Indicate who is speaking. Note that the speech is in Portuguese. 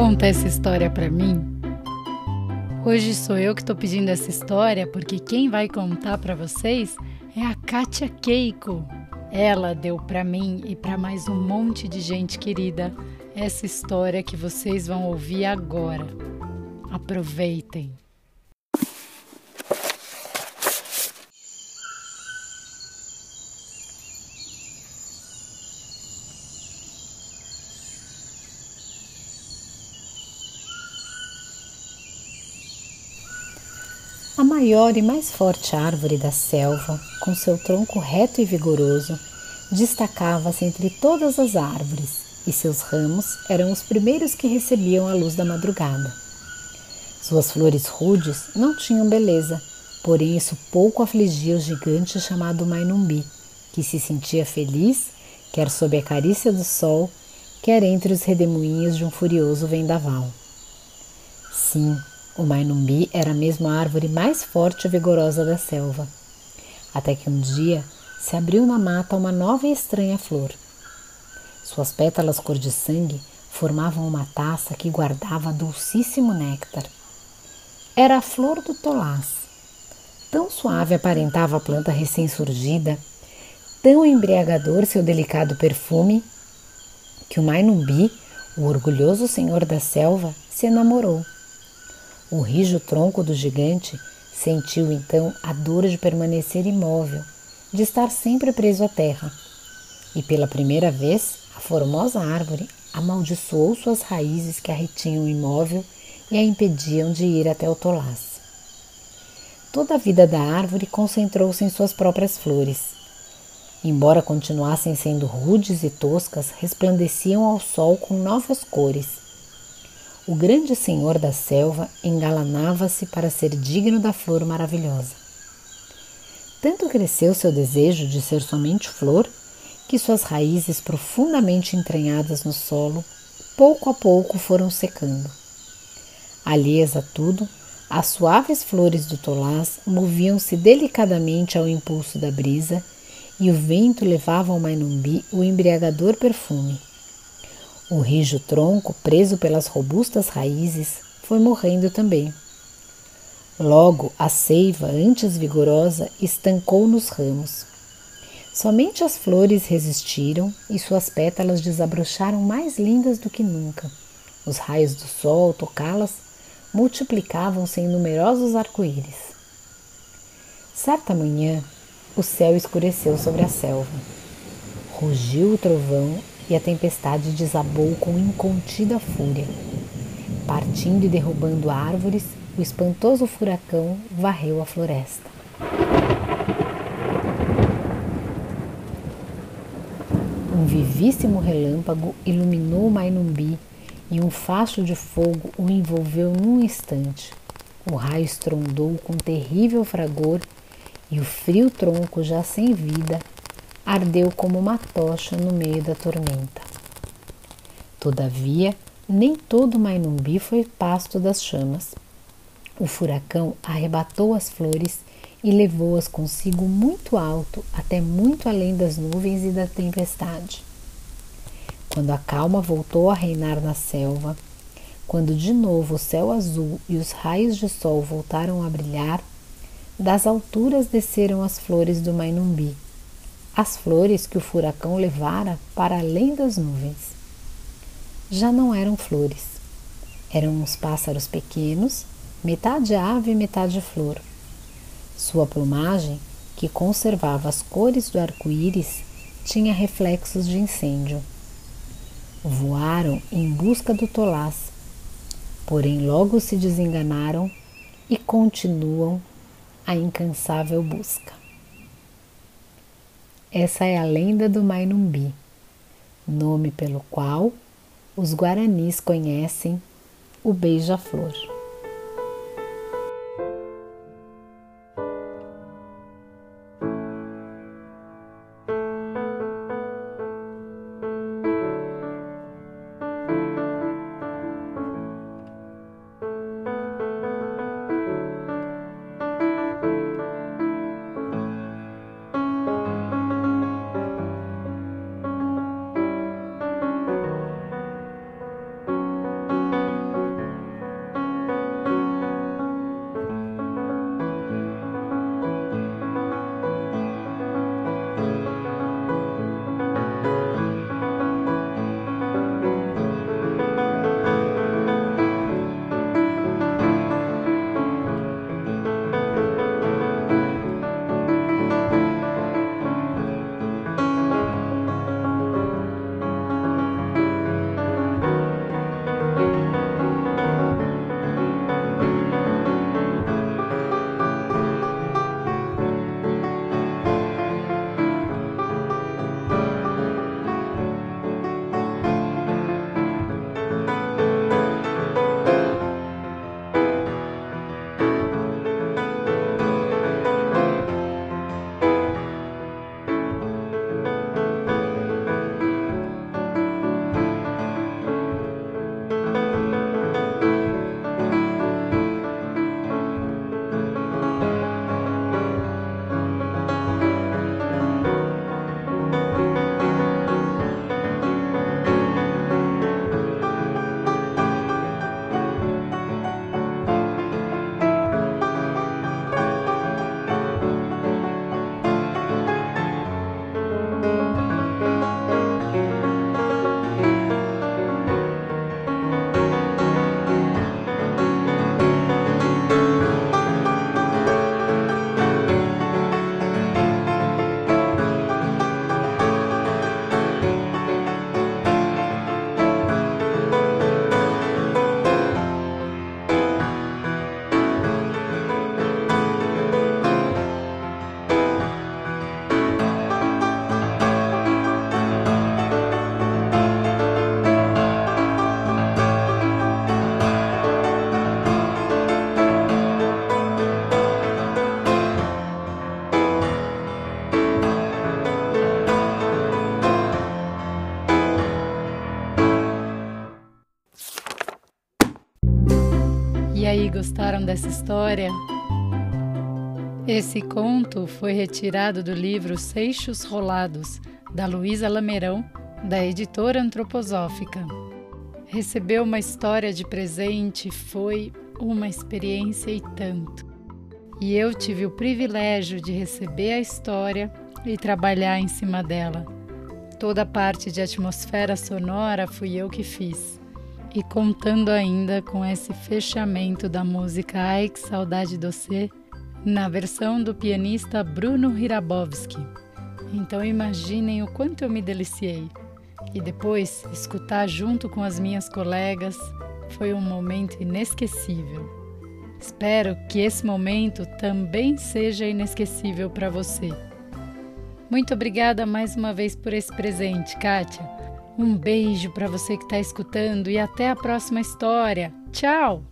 Speaker 1: conta essa história para mim? Hoje sou eu que estou pedindo essa história porque quem vai contar para vocês é a Katia Keiko. Ela deu para mim e para mais um monte de gente querida essa história que vocês vão ouvir agora. Aproveitem!
Speaker 2: A maior e mais forte árvore da selva, com seu tronco reto e vigoroso, destacava-se entre todas as árvores, e seus ramos eram os primeiros que recebiam a luz da madrugada. Suas flores rudes não tinham beleza, porém isso pouco afligia o gigante chamado Mainumbi, que se sentia feliz, quer sob a carícia do sol, quer entre os redemoinhos de um furioso vendaval. Sim, o Mainumbi era mesmo a árvore mais forte e vigorosa da selva. Até que um dia se abriu na mata uma nova e estranha flor. Suas pétalas cor de sangue formavam uma taça que guardava dulcíssimo néctar. Era a flor do tolás. Tão suave aparentava a planta recém-surgida, tão embriagador seu delicado perfume, que o Mainumbi, o orgulhoso senhor da selva, se enamorou. O rijo tronco do gigante sentiu então a dor de permanecer imóvel, de estar sempre preso à terra. E pela primeira vez, a formosa árvore amaldiçoou suas raízes que a retinham imóvel e a impediam de ir até o Tolás. Toda a vida da árvore concentrou-se em suas próprias flores. Embora continuassem sendo rudes e toscas, resplandeciam ao sol com novas cores o grande senhor da selva engalanava-se para ser digno da flor maravilhosa. Tanto cresceu seu desejo de ser somente flor, que suas raízes profundamente entranhadas no solo, pouco a pouco foram secando. Alheias a tudo, as suaves flores do tolás moviam-se delicadamente ao impulso da brisa e o vento levava ao Mainumbi o embriagador perfume. O rijo tronco, preso pelas robustas raízes, foi morrendo também. Logo, a seiva, antes vigorosa, estancou nos ramos. Somente as flores resistiram e suas pétalas desabrocharam mais lindas do que nunca. Os raios do sol, ao tocá-las, multiplicavam-se em numerosos arco-íris. Certa manhã, o céu escureceu sobre a selva. Rugiu o trovão e a tempestade desabou com incontida fúria. Partindo e derrubando árvores, o espantoso furacão varreu a floresta. Um vivíssimo relâmpago iluminou Mainumbi e um facho de fogo o envolveu num instante. O raio estrondou com terrível fragor e o frio tronco, já sem vida, ardeu como uma tocha no meio da tormenta. Todavia, nem todo Mainumbi foi pasto das chamas. O furacão arrebatou as flores e levou-as consigo muito alto, até muito além das nuvens e da tempestade. Quando a calma voltou a reinar na selva, quando de novo o céu azul e os raios de sol voltaram a brilhar, das alturas desceram as flores do Mainumbi as flores que o furacão levara para além das nuvens. Já não eram flores, eram uns pássaros pequenos, metade ave e metade flor. Sua plumagem, que conservava as cores do arco-íris, tinha reflexos de incêndio. Voaram em busca do Tolás, porém logo se desenganaram e continuam a incansável busca. Essa é a lenda do Mainumbi, nome pelo qual os guaranis conhecem o beija-flor.
Speaker 1: Aí, gostaram dessa história? Esse conto foi retirado do livro Seixos Rolados, da Luísa Lameirão, da editora antroposófica. Recebeu uma história de presente foi uma experiência e tanto. E eu tive o privilégio de receber a história e trabalhar em cima dela. Toda a parte de atmosfera sonora fui eu que fiz. E contando ainda com esse fechamento da música Ai que saudade doce, na versão do pianista Bruno Hirabowski. Então imaginem o quanto eu me deliciei. E depois, escutar junto com as minhas colegas foi um momento inesquecível. Espero que esse momento também seja inesquecível para você. Muito obrigada mais uma vez por esse presente, Kátia. Um beijo para você que está escutando e até a próxima história. Tchau!